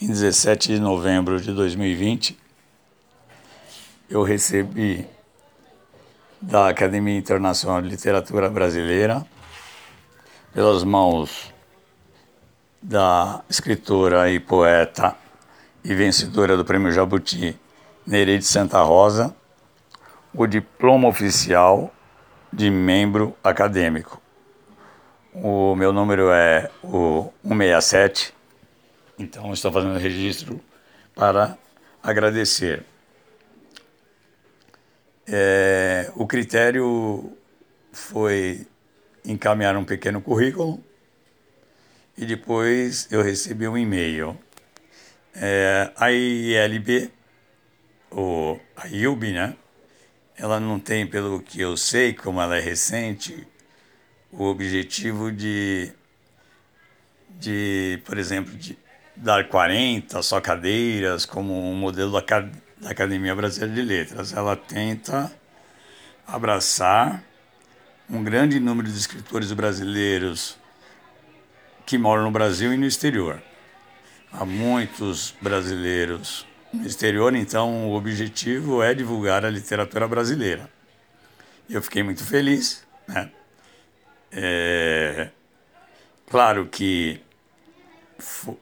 em 17 de novembro de 2020, eu recebi da Academia Internacional de Literatura Brasileira, pelas mãos da escritora e poeta e vencedora do Prêmio Jabuti, Nereide Santa Rosa, o diploma oficial de membro acadêmico. O meu número é o 167, então estou fazendo registro para agradecer. É, o critério foi encaminhar um pequeno currículo e depois eu recebi um e-mail. É, a ILB, ou a IUB, né? Ela não tem, pelo que eu sei, como ela é recente, o objetivo de, de por exemplo, de dar 40 só cadeiras como um modelo da, da Academia Brasileira de Letras. Ela tenta abraçar um grande número de escritores brasileiros que moram no Brasil e no exterior. Há muitos brasileiros no exterior, então o objetivo é divulgar a literatura brasileira. Eu fiquei muito feliz. Né? É... Claro que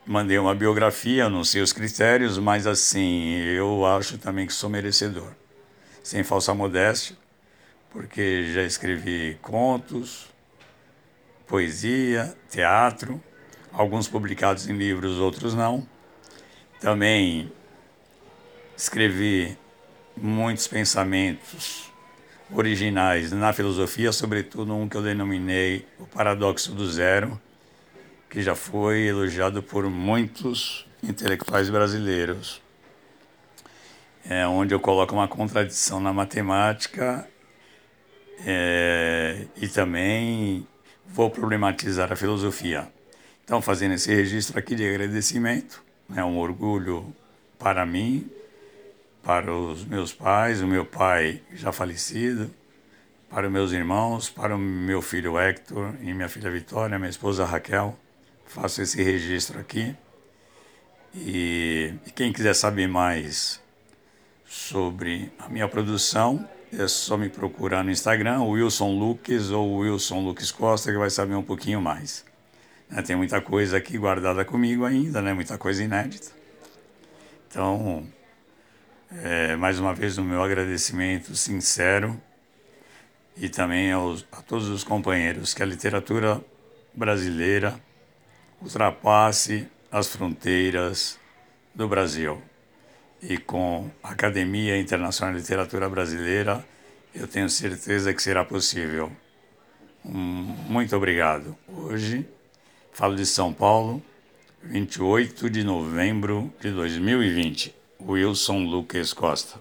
mandei uma biografia, não sei os critérios, mas assim, eu acho também que sou merecedor. Sem falsa modéstia, porque já escrevi contos, poesia, teatro, alguns publicados em livros, outros não. Também escrevi muitos pensamentos originais na filosofia, sobretudo um que eu denominei o paradoxo do zero, que já foi elogiado por muitos intelectuais brasileiros, é onde eu coloco uma contradição na matemática é, e também vou problematizar a filosofia. Então, fazendo esse registro aqui de agradecimento, é um orgulho para mim, para os meus pais, o meu pai já falecido, para os meus irmãos, para o meu filho Hector e minha filha Vitória, minha esposa Raquel. Faço esse registro aqui. E, e quem quiser saber mais sobre a minha produção, é só me procurar no Instagram, Wilson Lucas ou Wilson Lucas Costa, que vai saber um pouquinho mais. Né, tem muita coisa aqui guardada comigo ainda, né? muita coisa inédita. Então, é, mais uma vez, o meu agradecimento sincero e também aos, a todos os companheiros que a literatura brasileira ultrapasse as fronteiras do Brasil e com a Academia Internacional de Literatura Brasileira, eu tenho certeza que será possível. muito obrigado. Hoje, falo de São Paulo, 28 de novembro de 2020. Wilson Lucas Costa.